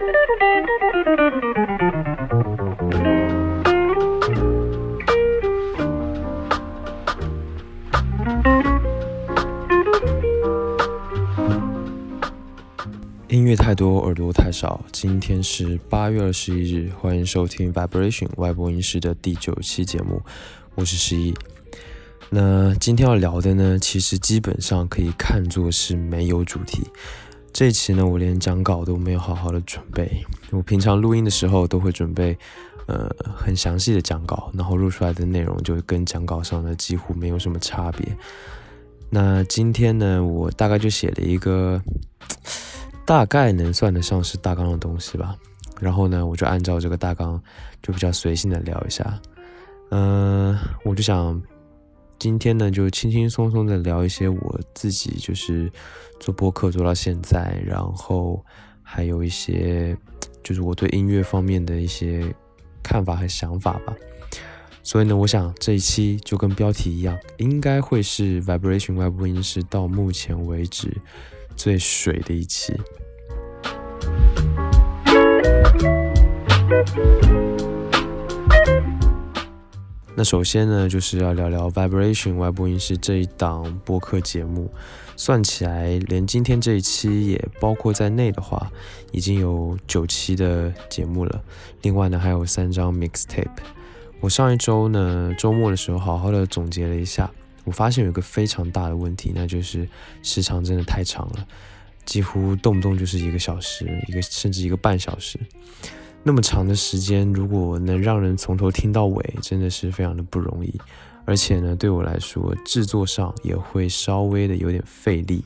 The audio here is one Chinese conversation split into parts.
音乐太多，耳朵太少。今天是八月二十一日，欢迎收听 Vibration 外播音室的第九期节目，我是十一。那今天要聊的呢，其实基本上可以看作是没有主题。这期呢，我连讲稿都没有好好的准备。我平常录音的时候都会准备，呃，很详细的讲稿，然后录出来的内容就跟讲稿上的几乎没有什么差别。那今天呢，我大概就写了一个。大概能算得上是大纲的东西吧，然后呢，我就按照这个大纲，就比较随性的聊一下。嗯，我就想今天呢，就轻轻松松的聊一些我自己就是做播客做到现在，然后还有一些就是我对音乐方面的一些看法和想法吧。所以呢，我想这一期就跟标题一样，应该会是 Vibration 外部音室到目前为止。最水的一期。那首先呢，就是要聊聊 Vibration 外播音室这一档播客节目。算起来，连今天这一期也包括在内的话，已经有九期的节目了。另外呢，还有三张 mixtape。我上一周呢，周末的时候，好好的总结了一下。我发现有一个非常大的问题，那就是时长真的太长了，几乎动不动就是一个小时，一个甚至一个半小时。那么长的时间，如果能让人从头听到尾，真的是非常的不容易。而且呢，对我来说，制作上也会稍微的有点费力。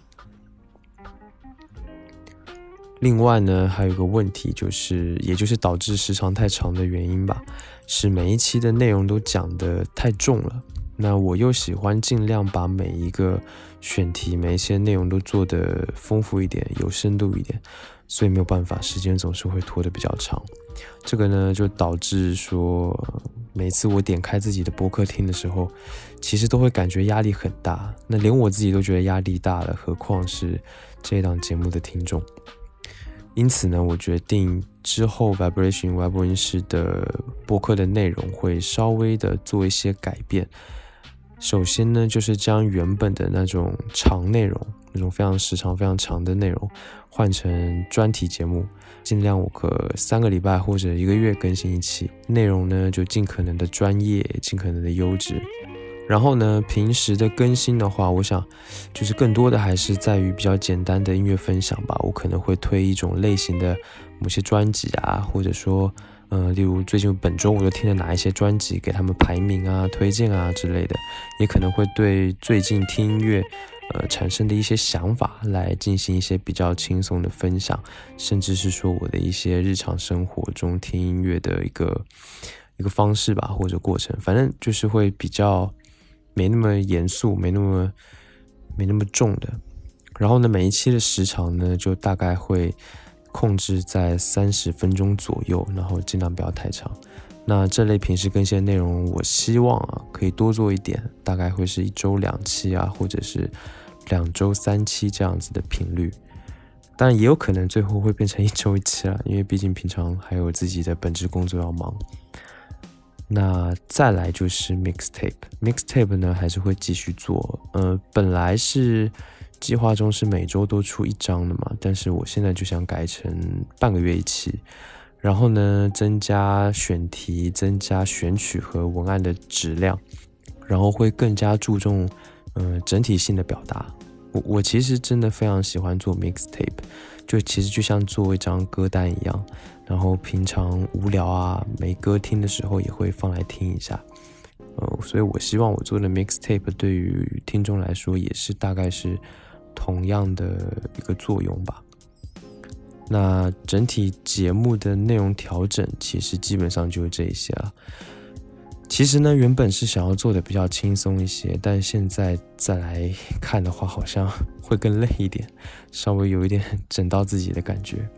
另外呢，还有一个问题就是，也就是导致时长太长的原因吧，是每一期的内容都讲的太重了。那我又喜欢尽量把每一个选题、每一些内容都做得丰富一点、有深度一点，所以没有办法，时间总是会拖得比较长。这个呢，就导致说，每次我点开自己的播客听的时候，其实都会感觉压力很大。那连我自己都觉得压力大了，何况是这档节目的听众？因此呢，我决定之后 Vibration 外播音室的播客的内容会稍微的做一些改变。首先呢，就是将原本的那种长内容，那种非常时长非常长的内容，换成专题节目，尽量我可三个礼拜或者一个月更新一期，内容呢就尽可能的专业，尽可能的优质。然后呢，平时的更新的话，我想就是更多的还是在于比较简单的音乐分享吧。我可能会推一种类型的某些专辑啊，或者说。呃，例如最近本周我都听了哪一些专辑，给他们排名啊、推荐啊之类的，也可能会对最近听音乐，呃产生的一些想法来进行一些比较轻松的分享，甚至是说我的一些日常生活中听音乐的一个一个方式吧，或者过程，反正就是会比较没那么严肃，没那么没那么重的。然后呢，每一期的时长呢，就大概会。控制在三十分钟左右，然后尽量不要太长。那这类平时更新的内容，我希望啊可以多做一点，大概会是一周两期啊，或者是两周三期这样子的频率。当然也有可能最后会变成一周一期了，因为毕竟平常还有自己的本职工作要忙。那再来就是 mixtape，mixtape 呢还是会继续做。呃，本来是。计划中是每周都出一张的嘛，但是我现在就想改成半个月一期，然后呢，增加选题、增加选曲和文案的质量，然后会更加注重嗯整体性的表达。我我其实真的非常喜欢做 mixtape，就其实就像做一张歌单一样，然后平常无聊啊没歌听的时候也会放来听一下。呃，所以我希望我做的 mixtape 对于听众来说也是大概是。同样的一个作用吧。那整体节目的内容调整，其实基本上就是这一些了。其实呢，原本是想要做的比较轻松一些，但现在再来看的话，好像会更累一点，稍微有一点整到自己的感觉。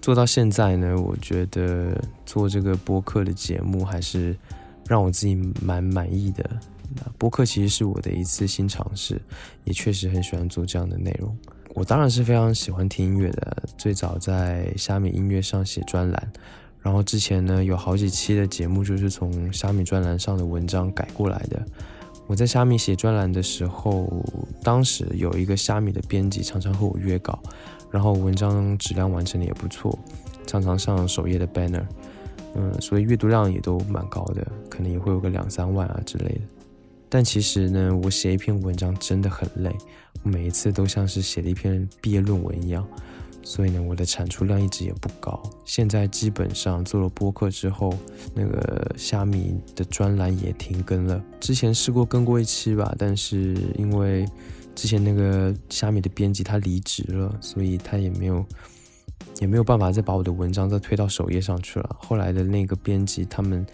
做到现在呢，我觉得做这个播客的节目还是让我自己蛮满意的。那播客其实是我的一次新尝试，也确实很喜欢做这样的内容。我当然是非常喜欢听音乐的，最早在虾米音乐上写专栏，然后之前呢有好几期的节目就是从虾米专栏上的文章改过来的。我在虾米写专栏的时候，当时有一个虾米的编辑常常和我约稿，然后文章质量完成的也不错，常常上首页的 banner，嗯，所以阅读量也都蛮高的，可能也会有个两三万啊之类的。但其实呢，我写一篇文章真的很累，每一次都像是写了一篇毕业论文一样，所以呢，我的产出量一直也不高。现在基本上做了播客之后，那个虾米的专栏也停更了。之前试过更过一期吧，但是因为之前那个虾米的编辑他离职了，所以他也没有也没有办法再把我的文章再推到首页上去了。后来的那个编辑他们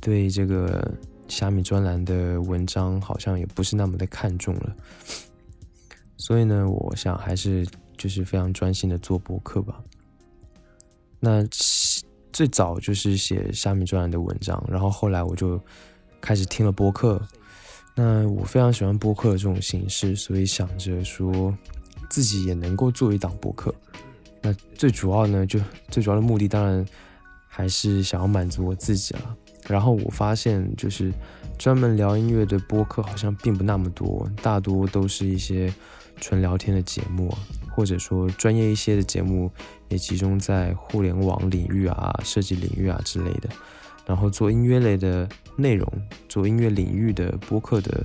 对这个。虾米专栏的文章好像也不是那么的看重了，所以呢，我想还是就是非常专心的做博客吧。那最早就是写虾米专栏的文章，然后后来我就开始听了播客。那我非常喜欢播客这种形式，所以想着说自己也能够做一档播客。那最主要呢，就最主要的目的当然还是想要满足我自己了。然后我发现，就是专门聊音乐的播客好像并不那么多，大多都是一些纯聊天的节目，或者说专业一些的节目也集中在互联网领域啊、设计领域啊之类的。然后做音乐类的内容，做音乐领域的播客的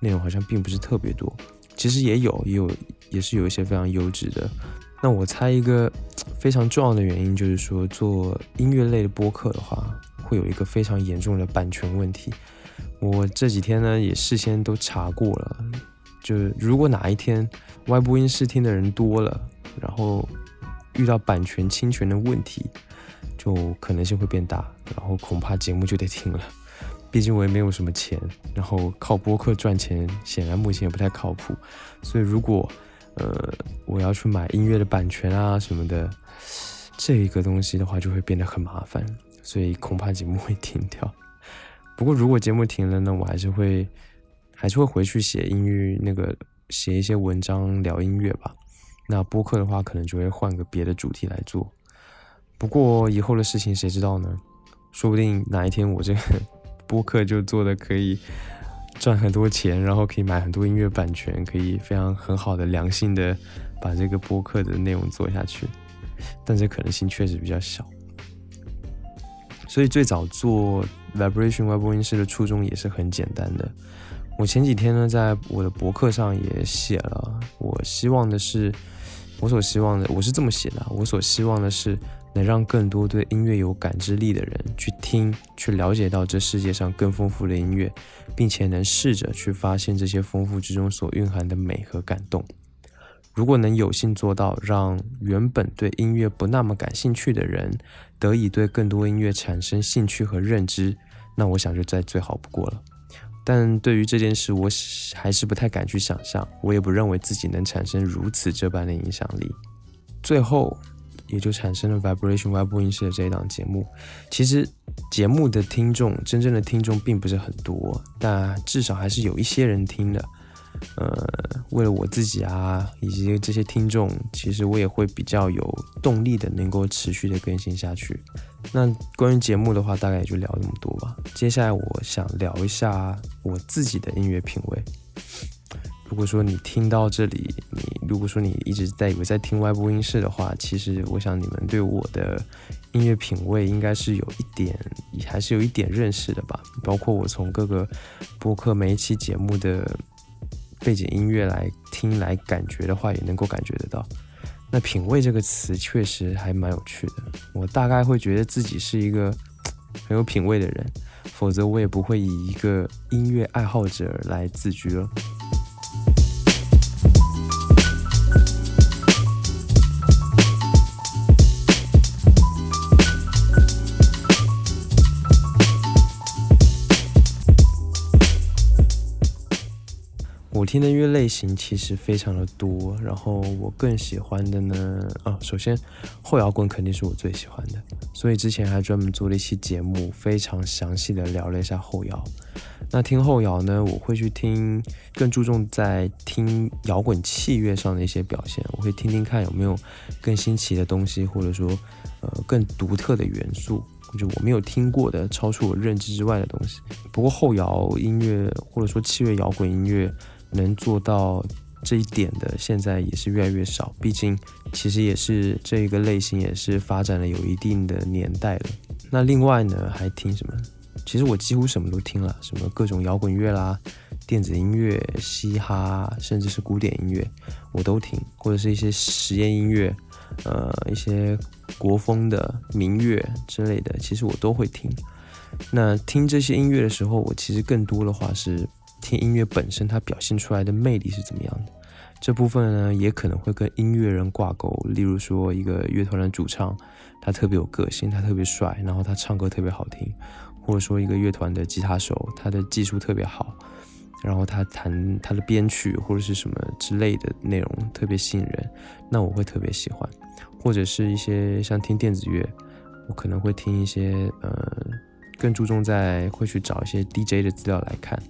内容好像并不是特别多。其实也有，也有，也是有一些非常优质的。那我猜一个非常重要的原因就是说，做音乐类的播客的话。会有一个非常严重的版权问题。我这几天呢也事先都查过了，就是如果哪一天外播音室听的人多了，然后遇到版权侵权的问题，就可能性会变大，然后恐怕节目就得停了。毕竟我也没有什么钱，然后靠播客赚钱显然目前也不太靠谱。所以如果呃我要去买音乐的版权啊什么的，这一个东西的话就会变得很麻烦。所以恐怕节目会停掉。不过如果节目停了呢，我还是会还是会回去写音乐，那个写一些文章聊音乐吧。那播客的话，可能就会换个别的主题来做。不过以后的事情谁知道呢？说不定哪一天我这个播客就做的可以赚很多钱，然后可以买很多音乐版权，可以非常很好的良性的把这个播客的内容做下去。但这可能性确实比较小。所以最早做 Vibration 外播音室的初衷也是很简单的。我前几天呢，在我的博客上也写了，我希望的是，我所希望的，我是这么写的，我所希望的是，能让更多对音乐有感知力的人去听，去了解到这世界上更丰富的音乐，并且能试着去发现这些丰富之中所蕴含的美和感动。如果能有幸做到，让原本对音乐不那么感兴趣的人得以对更多音乐产生兴趣和认知，那我想就再最好不过了。但对于这件事，我还是不太敢去想象，我也不认为自己能产生如此这般的影响力。最后，也就产生了 Vibration 外播音室的这一档节目。其实，节目的听众，真正的听众并不是很多，但至少还是有一些人听的。呃，为了我自己啊，以及这些听众，其实我也会比较有动力的，能够持续的更新下去。那关于节目的话，大概也就聊这么多吧。接下来我想聊一下我自己的音乐品味。如果说你听到这里，你如果说你一直在以为在听外播音室的话，其实我想你们对我的音乐品味应该是有一点，还是有一点认识的吧。包括我从各个播客每一期节目的。背景音乐来听来感觉的话，也能够感觉得到。那品味这个词确实还蛮有趣的。我大概会觉得自己是一个很有品味的人，否则我也不会以一个音乐爱好者来自居了。听的音乐类型其实非常的多，然后我更喜欢的呢，啊，首先后摇滚肯定是我最喜欢的，所以之前还专门做了一期节目，非常详细的聊了一下后摇。那听后摇呢，我会去听，更注重在听摇滚器乐上的一些表现，我会听听看有没有更新奇的东西，或者说呃更独特的元素。就我没有听过的、超出我认知之外的东西。不过后摇音乐或者说器乐摇滚音乐能做到这一点的，现在也是越来越少。毕竟其实也是这个类型也是发展了有一定的年代了。那另外呢，还听什么？其实我几乎什么都听了，什么各种摇滚乐啦、电子音乐、嘻哈，甚至是古典音乐，我都听，或者是一些实验音乐。呃，一些国风的民乐之类的，其实我都会听。那听这些音乐的时候，我其实更多的话是听音乐本身它表现出来的魅力是怎么样的。这部分呢，也可能会跟音乐人挂钩。例如说，一个乐团的主唱，他特别有个性，他特别帅，然后他唱歌特别好听；或者说，一个乐团的吉他手，他的技术特别好。然后他弹他的编曲或者是什么之类的内容特别吸引人，那我会特别喜欢，或者是一些像听电子乐，我可能会听一些呃更注重在会去找一些 DJ 的资料来看，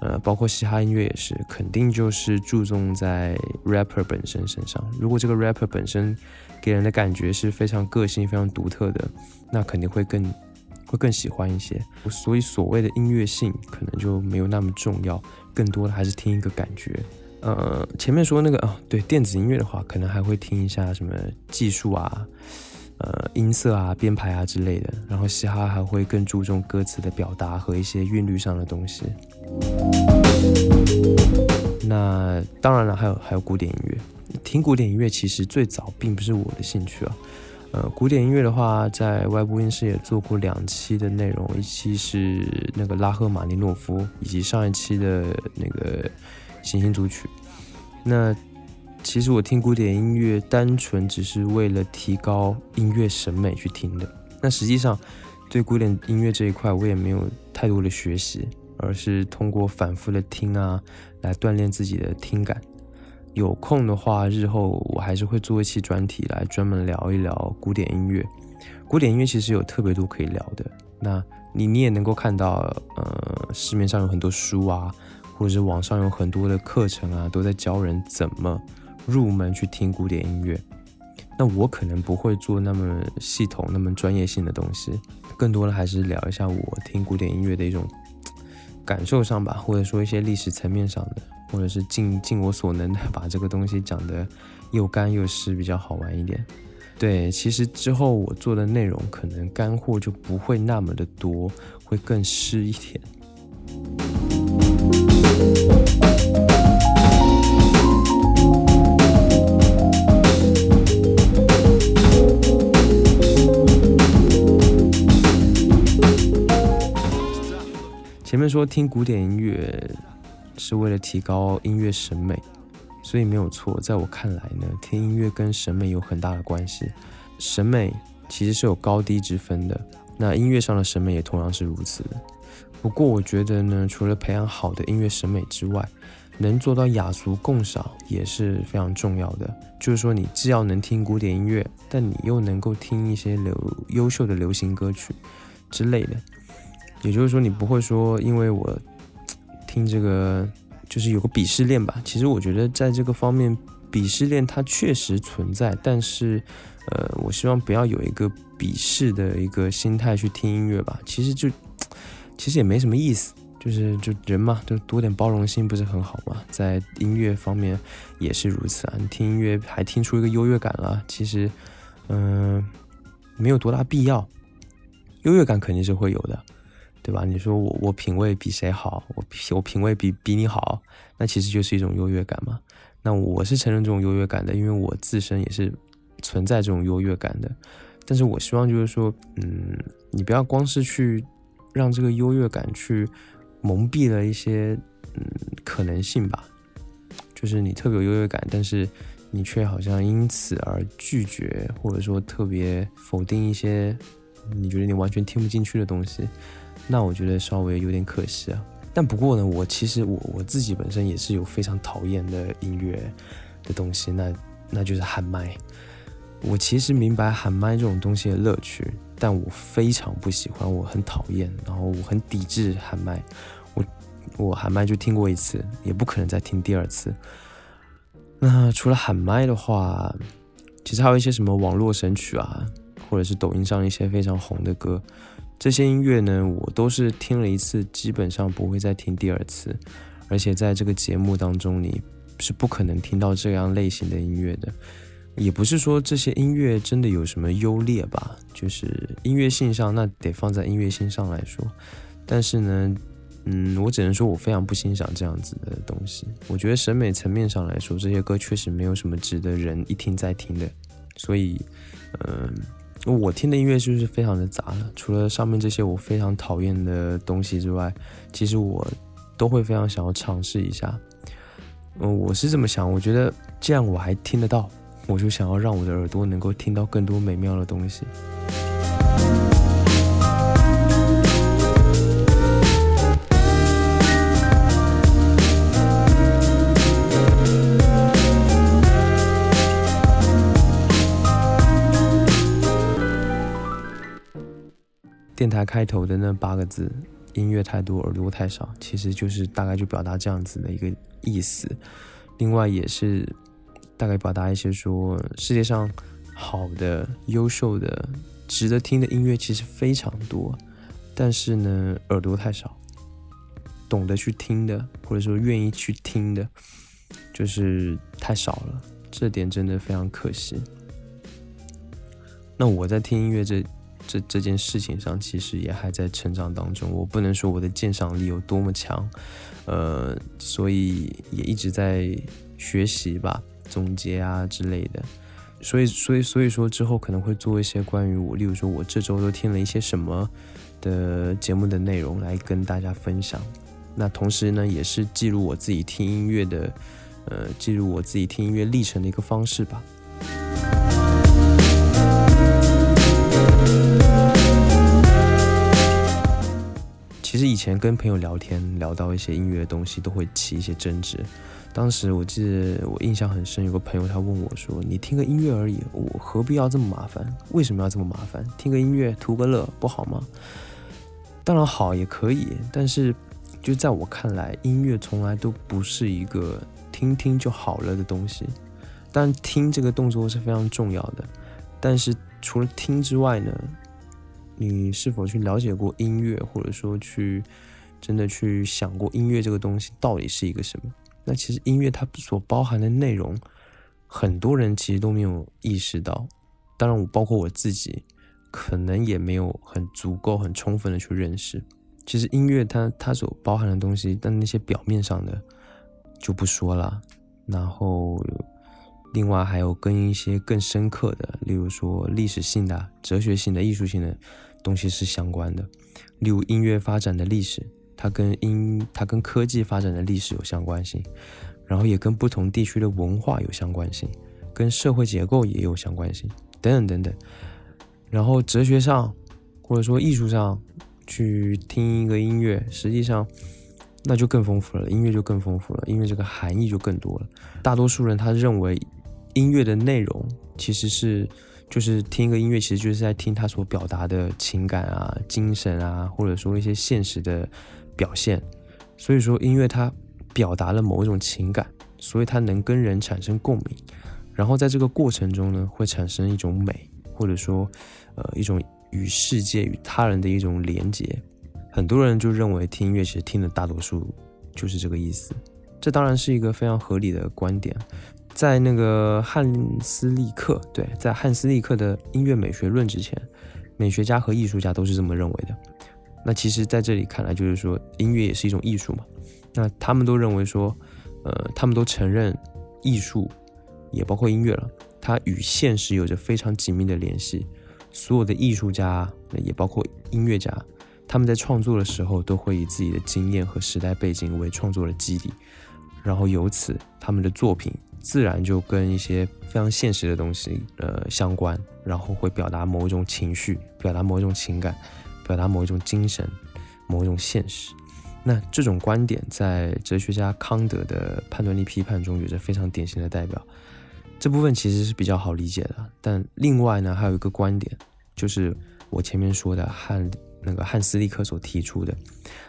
呃包括嘻哈音乐也是，肯定就是注重在 rapper 本身身上，如果这个 rapper 本身给人的感觉是非常个性非常独特的，那肯定会更。会更喜欢一些，所以所谓的音乐性可能就没有那么重要，更多的还是听一个感觉。呃，前面说那个啊，对电子音乐的话，可能还会听一下什么技术啊、呃音色啊、编排啊之类的。然后嘻哈还会更注重歌词的表达和一些韵律上的东西。那当然了，还有还有古典音乐。听古典音乐其实最早并不是我的兴趣啊。呃，古典音乐的话，在外部音室也做过两期的内容，一期是那个拉赫玛尼诺夫，以及上一期的那个行星组曲。那其实我听古典音乐，单纯只是为了提高音乐审美去听的。那实际上，对古典音乐这一块，我也没有太多的学习，而是通过反复的听啊，来锻炼自己的听感。有空的话，日后我还是会做一期专题来专门聊一聊古典音乐。古典音乐其实有特别多可以聊的。那你你也能够看到，呃，市面上有很多书啊，或者是网上有很多的课程啊，都在教人怎么入门去听古典音乐。那我可能不会做那么系统、那么专业性的东西，更多的还是聊一下我听古典音乐的一种感受上吧，或者说一些历史层面上的。或者是尽尽我所能的把这个东西讲得又干又湿，比较好玩一点。对，其实之后我做的内容可能干货就不会那么的多，会更湿一点。前面说听古典音乐。是为了提高音乐审美，所以没有错。在我看来呢，听音乐跟审美有很大的关系。审美其实是有高低之分的，那音乐上的审美也同样是如此。不过我觉得呢，除了培养好的音乐审美之外，能做到雅俗共赏也是非常重要的。就是说，你既要能听古典音乐，但你又能够听一些流优秀的流行歌曲之类的。也就是说，你不会说因为我。听这个就是有个鄙视链吧。其实我觉得在这个方面，鄙视链它确实存在。但是，呃，我希望不要有一个鄙视的一个心态去听音乐吧。其实就其实也没什么意思。就是就人嘛，就多点包容心不是很好吗？在音乐方面也是如此啊。你听音乐还听出一个优越感了，其实嗯没有多大必要。优越感肯定是会有的。对吧？你说我我品味比谁好？我品我品味比比你好，那其实就是一种优越感嘛。那我是承认这种优越感的，因为我自身也是存在这种优越感的。但是我希望就是说，嗯，你不要光是去让这个优越感去蒙蔽了一些嗯可能性吧。就是你特别有优越感，但是你却好像因此而拒绝，或者说特别否定一些你觉得你完全听不进去的东西。那我觉得稍微有点可惜啊。但不过呢，我其实我我自己本身也是有非常讨厌的音乐的东西，那那就是喊麦。我其实明白喊麦这种东西的乐趣，但我非常不喜欢，我很讨厌，然后我很抵制喊麦。我我喊麦就听过一次，也不可能再听第二次。那除了喊麦的话，其实还有一些什么网络神曲啊，或者是抖音上一些非常红的歌，这些音乐呢，我都是听了一次，基本上不会再听第二次。而且在这个节目当中，你是不可能听到这样类型的音乐的。也不是说这些音乐真的有什么优劣吧，就是音乐性上，那得放在音乐性上来说。但是呢，嗯，我只能说我非常不欣赏这样子的东西。我觉得审美层面上来说，这些歌确实没有什么值得人一听再听的。所以，嗯，我听的音乐是不是非常的杂了。除了上面这些我非常讨厌的东西之外，其实我都会非常想要尝试一下。嗯，我是这么想，我觉得既然我还听得到。我就想要让我的耳朵能够听到更多美妙的东西。电台开头的那八个字“音乐太多，耳朵太少”，其实就是大概就表达这样子的一个意思。另外也是。大概表达一些说，世界上好的、优秀的、值得听的音乐其实非常多，但是呢，耳朵太少，懂得去听的，或者说愿意去听的，就是太少了。这点真的非常可惜。那我在听音乐这这这件事情上，其实也还在成长当中。我不能说我的鉴赏力有多么强，呃，所以也一直在学习吧。总结啊之类的，所以所以所以说之后可能会做一些关于我，例如说我这周都听了一些什么的节目的内容来跟大家分享。那同时呢，也是记录我自己听音乐的，呃，记录我自己听音乐历程的一个方式吧。其实以前跟朋友聊天，聊到一些音乐的东西，都会起一些争执。当时我记得我印象很深，有个朋友他问我说：“你听个音乐而已，我何必要这么麻烦？为什么要这么麻烦？听个音乐图个乐不好吗？”当然好也可以，但是就在我看来，音乐从来都不是一个听听就好了的东西。但听这个动作是非常重要的，但是除了听之外呢，你是否去了解过音乐，或者说去真的去想过音乐这个东西到底是一个什么？那其实音乐它所包含的内容，很多人其实都没有意识到。当然，我包括我自己，可能也没有很足够、很充分的去认识。其实音乐它它所包含的东西，但那些表面上的就不说了。然后，另外还有跟一些更深刻的，例如说历史性的、哲学性的、艺术性的东西是相关的。例如音乐发展的历史。它跟音，它跟科技发展的历史有相关性，然后也跟不同地区的文化有相关性，跟社会结构也有相关性，等等等等。然后哲学上，或者说艺术上，去听一个音乐，实际上那就更丰富了，音乐就更丰富了，音乐这个含义就更多了。大多数人他认为音乐的内容其实是，就是听一个音乐，其实就是在听他所表达的情感啊、精神啊，或者说一些现实的。表现，所以说音乐它表达了某一种情感，所以它能跟人产生共鸣，然后在这个过程中呢，会产生一种美，或者说，呃，一种与世界与他人的一种连接。很多人就认为听音乐其实听的大多数就是这个意思，这当然是一个非常合理的观点。在那个汉斯利克，对，在汉斯利克的音乐美学论之前，美学家和艺术家都是这么认为的。那其实，在这里看来，就是说，音乐也是一种艺术嘛。那他们都认为说，呃，他们都承认，艺术也包括音乐了，它与现实有着非常紧密的联系。所有的艺术家，也包括音乐家，他们在创作的时候，都会以自己的经验和时代背景为创作的基底，然后由此，他们的作品自然就跟一些非常现实的东西，呃，相关，然后会表达某一种情绪，表达某一种情感。表达某一种精神，某一种现实。那这种观点在哲学家康德的判断力批判中有着非常典型的代表。这部分其实是比较好理解的。但另外呢，还有一个观点，就是我前面说的汉那个汉斯利克所提出的。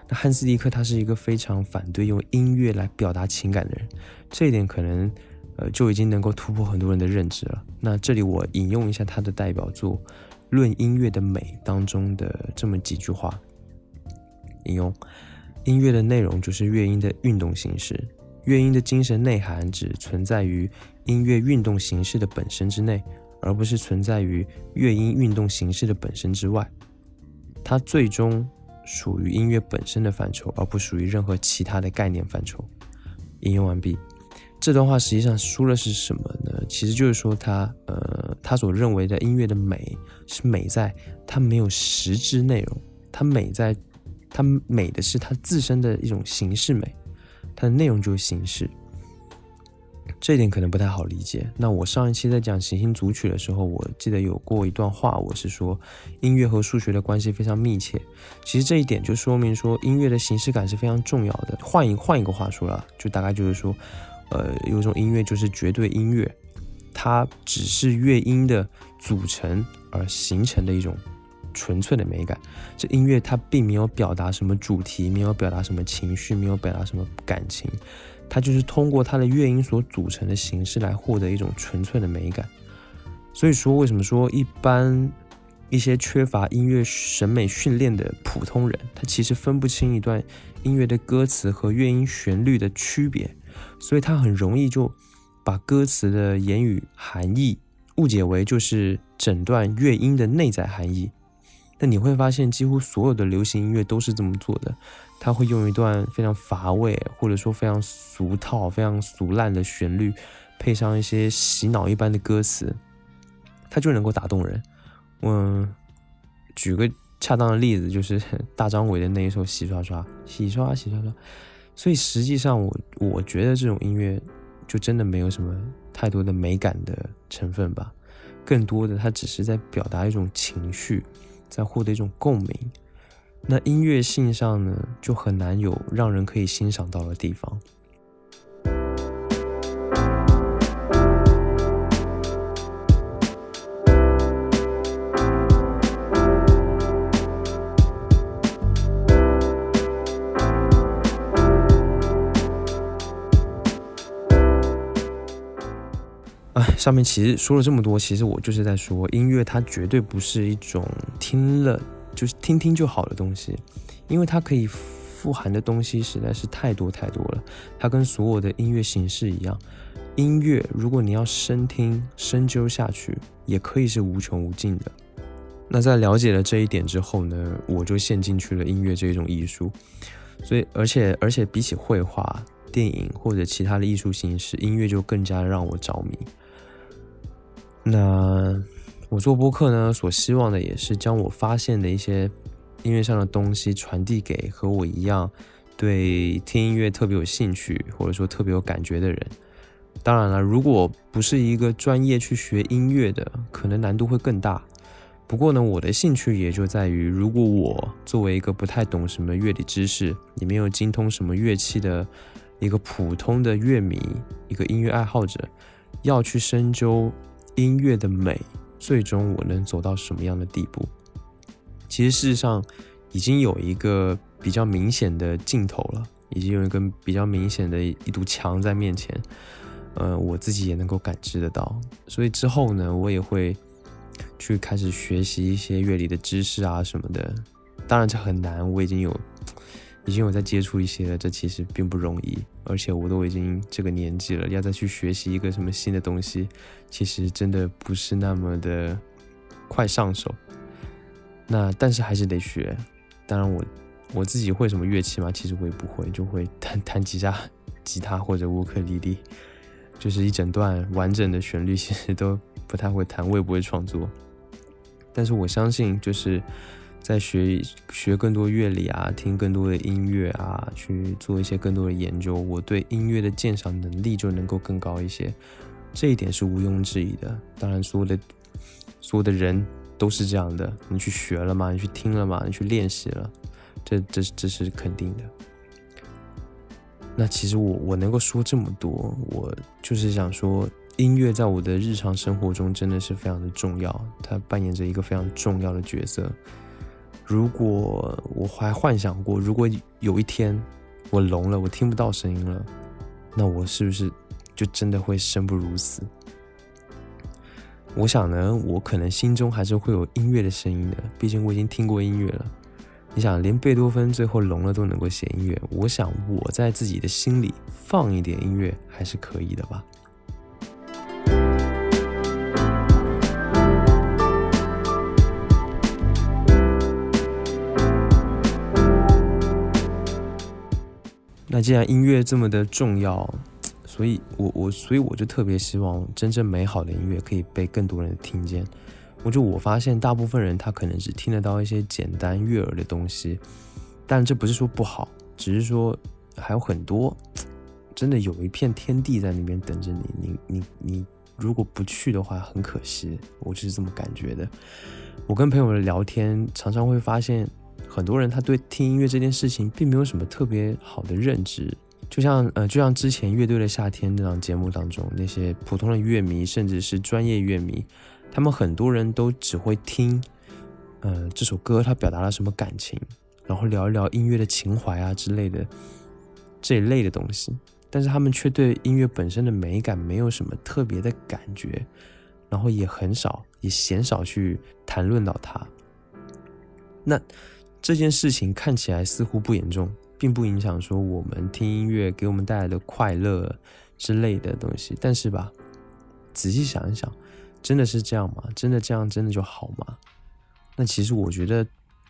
那汉斯利克他是一个非常反对用音乐来表达情感的人，这一点可能呃就已经能够突破很多人的认知了。那这里我引用一下他的代表作《论音乐的美》当中的这么几句话，引用。音乐的内容就是乐音的运动形式，乐音的精神内涵只存在于音乐运动形式的本身之内，而不是存在于乐音运动形式的本身之外。它最终属于音乐本身的范畴，而不属于任何其他的概念范畴。引用完毕。这段话实际上说的是什么呢？其实就是说他呃，他所认为的音乐的美是美在它没有实质内容，它美在。它美的是它自身的一种形式美，它的内容就是形式，这一点可能不太好理解。那我上一期在讲行星组曲的时候，我记得有过一段话，我是说音乐和数学的关系非常密切。其实这一点就说明说音乐的形式感是非常重要的。换一换一个话说了，就大概就是说，呃，有一种音乐就是绝对音乐，它只是乐音的组成而形成的一种。纯粹的美感，这音乐它并没有表达什么主题，没有表达什么情绪，没有表达什么感情，它就是通过它的乐音所组成的形式来获得一种纯粹的美感。所以说，为什么说一般一些缺乏音乐审美训练的普通人，他其实分不清一段音乐的歌词和乐音旋律的区别，所以他很容易就把歌词的言语含义误解为就是整段乐音的内在含义。但你会发现，几乎所有的流行音乐都是这么做的。他会用一段非常乏味，或者说非常俗套、非常俗烂的旋律，配上一些洗脑一般的歌词，他就能够打动人。嗯，举个恰当的例子，就是 大张伟的那一首《洗刷刷》，洗刷洗刷刷。所以实际上，我我觉得这种音乐就真的没有什么太多的美感的成分吧，更多的它只是在表达一种情绪。在获得一种共鸣，那音乐性上呢，就很难有让人可以欣赏到的地方。上面其实说了这么多，其实我就是在说，音乐它绝对不是一种听了就是听听就好的东西，因为它可以富含的东西实在是太多太多了。它跟所有的音乐形式一样，音乐如果你要深听深究下去，也可以是无穷无尽的。那在了解了这一点之后呢，我就陷进去了音乐这种艺术。所以，而且而且比起绘画、电影或者其他的艺术形式，音乐就更加让我着迷。那我做播客呢，所希望的也是将我发现的一些音乐上的东西传递给和我一样对听音乐特别有兴趣或者说特别有感觉的人。当然了，如果不是一个专业去学音乐的，可能难度会更大。不过呢，我的兴趣也就在于，如果我作为一个不太懂什么乐理知识，也没有精通什么乐器的一个普通的乐迷，一个音乐爱好者，要去深究。音乐的美，最终我能走到什么样的地步？其实事实上已经有一个比较明显的镜头了，已经有一个比较明显的一堵墙在面前。呃，我自己也能够感知得到。所以之后呢，我也会去开始学习一些乐理的知识啊什么的。当然这很难，我已经有。已经有在接触一些了，这其实并不容易，而且我都已经这个年纪了，要再去学习一个什么新的东西，其实真的不是那么的快上手。那但是还是得学。当然我我自己会什么乐器吗？其实我也不会，就会弹弹吉他、吉他或者乌克丽丽，就是一整段完整的旋律，其实都不太会弹，我也不会创作。但是我相信，就是。在学学更多乐理啊，听更多的音乐啊，去做一些更多的研究，我对音乐的鉴赏能力就能够更高一些，这一点是毋庸置疑的。当然，所有的所有的人都是这样的，你去学了嘛，你去听了嘛，你去练习了，这这这是肯定的。那其实我我能够说这么多，我就是想说，音乐在我的日常生活中真的是非常的重要，它扮演着一个非常重要的角色。如果我还幻想过，如果有一天我聋了，我听不到声音了，那我是不是就真的会生不如死？我想呢，我可能心中还是会有音乐的声音的，毕竟我已经听过音乐了。你想，连贝多芬最后聋了都能够写音乐，我想我在自己的心里放一点音乐还是可以的吧。那既然音乐这么的重要，所以我我所以我就特别希望真正美好的音乐可以被更多人听见。我就我发现，大部分人他可能只听得到一些简单悦耳的东西，但这不是说不好，只是说还有很多，真的有一片天地在那边等着你。你你你，如果不去的话，很可惜。我就是这么感觉的。我跟朋友聊天，常常会发现，很多人他对听音乐这件事情并没有什么特别好的认知。就像呃，就像之前《乐队的夏天》那档节目当中，那些普通的乐迷，甚至是专业乐迷。他们很多人都只会听，呃，这首歌它表达了什么感情，然后聊一聊音乐的情怀啊之类的这一类的东西，但是他们却对音乐本身的美感没有什么特别的感觉，然后也很少也鲜少去谈论到它。那这件事情看起来似乎不严重，并不影响说我们听音乐给我们带来的快乐之类的东西，但是吧，仔细想一想。真的是这样吗？真的这样真的就好吗？那其实我觉得，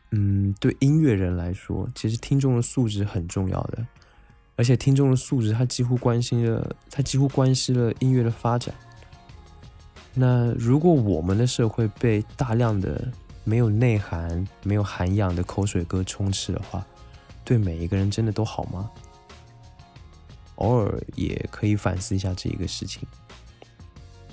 嗯，对音乐人来说，其实听众的素质很重要的，而且听众的素质，他几乎关心了，他几乎关系了音乐的发展。那如果我们的社会被大量的没有内涵、没有涵养的口水歌充斥的话，对每一个人真的都好吗？偶尔也可以反思一下这一个事情。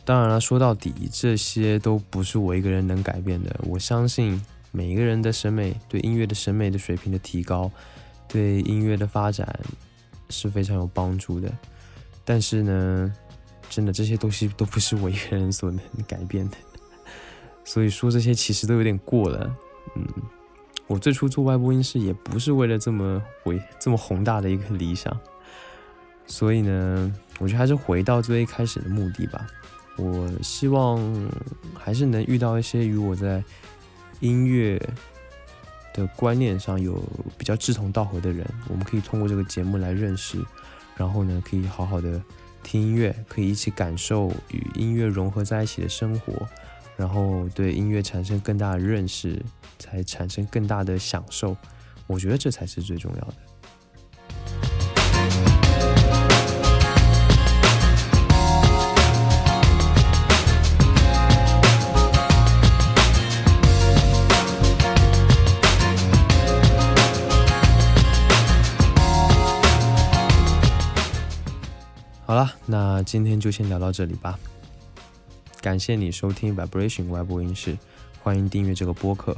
当然了，说到底，这些都不是我一个人能改变的。我相信每一个人的审美，对音乐的审美的水平的提高，对音乐的发展是非常有帮助的。但是呢，真的这些东西都不是我一个人所能改变的。所以说这些其实都有点过了。嗯，我最初做外播音室也不是为了这么伟、这么宏大的一个理想。所以呢，我觉得还是回到最一开始的目的吧。我希望还是能遇到一些与我在音乐的观念上有比较志同道合的人，我们可以通过这个节目来认识，然后呢，可以好好的听音乐，可以一起感受与音乐融合在一起的生活，然后对音乐产生更大的认识，才产生更大的享受。我觉得这才是最重要的。好了，那今天就先聊到这里吧。感谢你收听 Vibration 外播音室，欢迎订阅这个播客。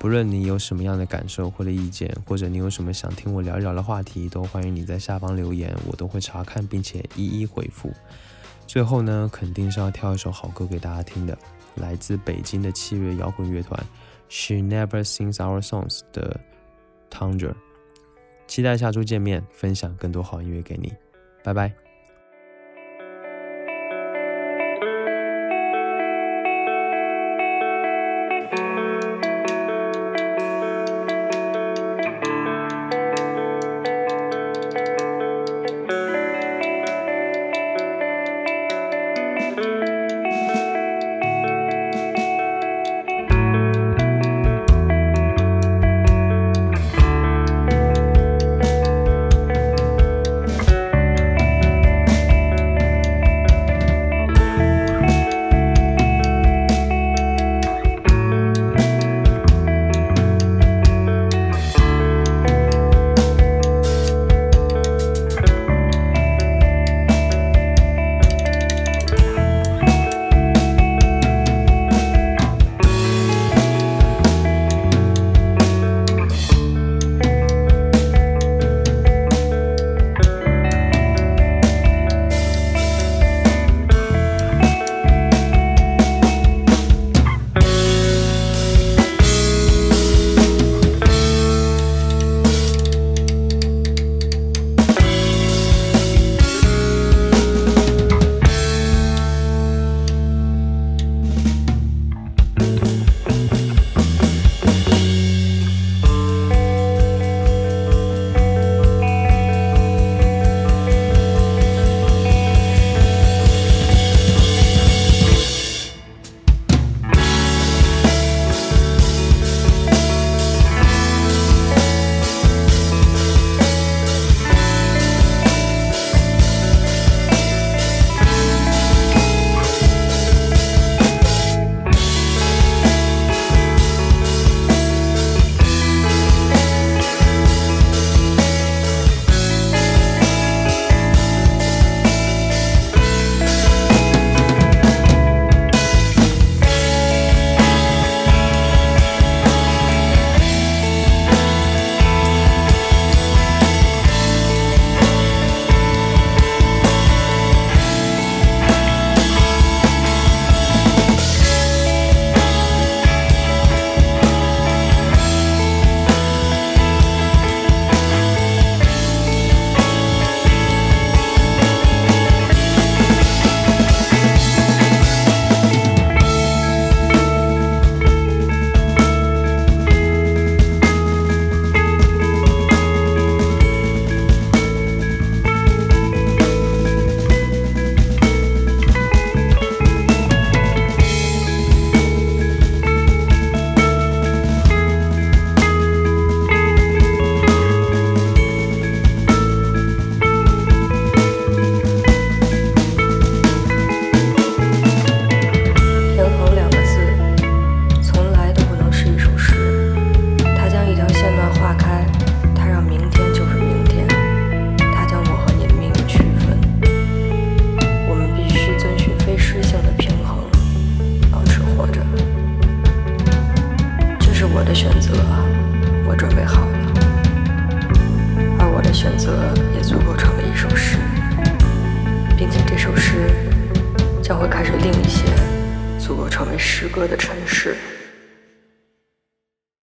不论你有什么样的感受或者意见，或者你有什么想听我聊一聊的话题，都欢迎你在下方留言，我都会查看并且一一回复。最后呢，肯定是要挑一首好歌给大家听的，来自北京的七月摇滚乐团 She Never Sings Our Songs 的 Tanger。期待下周见面，分享更多好音乐给你。拜拜。